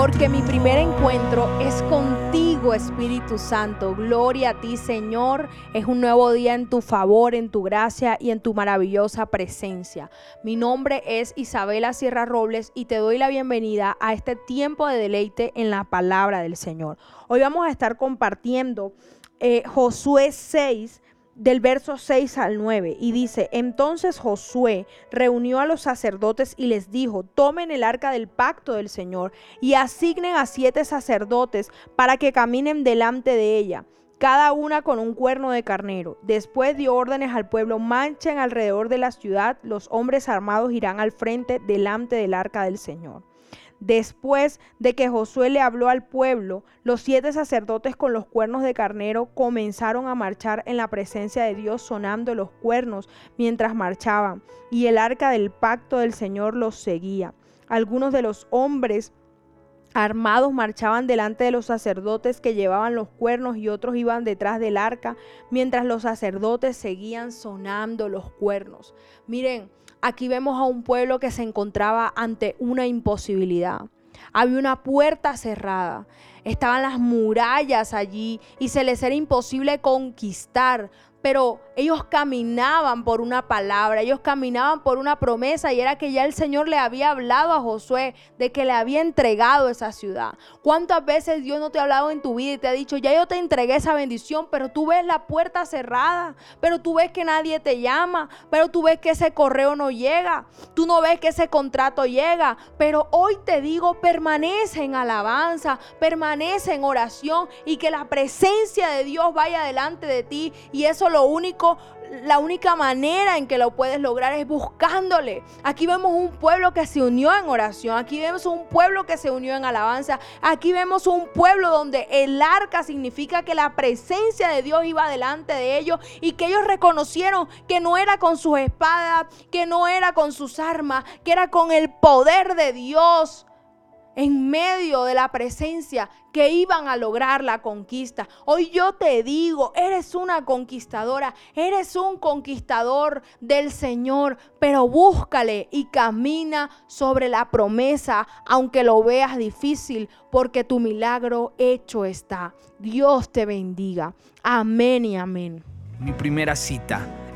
porque mi primer encuentro es contigo, Espíritu Santo. Gloria a ti, Señor. Es un nuevo día en tu favor, en tu gracia y en tu maravillosa presencia. Mi nombre es Isabela Sierra Robles y te doy la bienvenida a este tiempo de deleite en la palabra del Señor. Hoy vamos a estar compartiendo eh, Josué 6 del verso 6 al 9 y dice, entonces Josué reunió a los sacerdotes y les dijo, tomen el arca del pacto del Señor y asignen a siete sacerdotes para que caminen delante de ella cada una con un cuerno de carnero. Después dio órdenes al pueblo, manchen alrededor de la ciudad, los hombres armados irán al frente delante del arca del Señor. Después de que Josué le habló al pueblo, los siete sacerdotes con los cuernos de carnero comenzaron a marchar en la presencia de Dios sonando los cuernos mientras marchaban, y el arca del pacto del Señor los seguía. Algunos de los hombres armados marchaban delante de los sacerdotes que llevaban los cuernos y otros iban detrás del arca, mientras los sacerdotes seguían sonando los cuernos. Miren, aquí vemos a un pueblo que se encontraba ante una imposibilidad. Había una puerta cerrada, estaban las murallas allí y se les era imposible conquistar pero ellos caminaban por una palabra, ellos caminaban por una promesa y era que ya el Señor le había hablado a Josué de que le había entregado esa ciudad. ¿Cuántas veces Dios no te ha hablado en tu vida y te ha dicho, ya yo te entregué esa bendición, pero tú ves la puerta cerrada, pero tú ves que nadie te llama, pero tú ves que ese correo no llega, tú no ves que ese contrato llega, pero hoy te digo, permanece en alabanza, permanece en oración y que la presencia de Dios vaya delante de ti y eso lo único, la única manera en que lo puedes lograr es buscándole. Aquí vemos un pueblo que se unió en oración, aquí vemos un pueblo que se unió en alabanza, aquí vemos un pueblo donde el arca significa que la presencia de Dios iba delante de ellos y que ellos reconocieron que no era con sus espadas, que no era con sus armas, que era con el poder de Dios en medio de la presencia que iban a lograr la conquista. Hoy yo te digo, eres una conquistadora, eres un conquistador del Señor, pero búscale y camina sobre la promesa, aunque lo veas difícil, porque tu milagro hecho está. Dios te bendiga. Amén y amén. Mi primera cita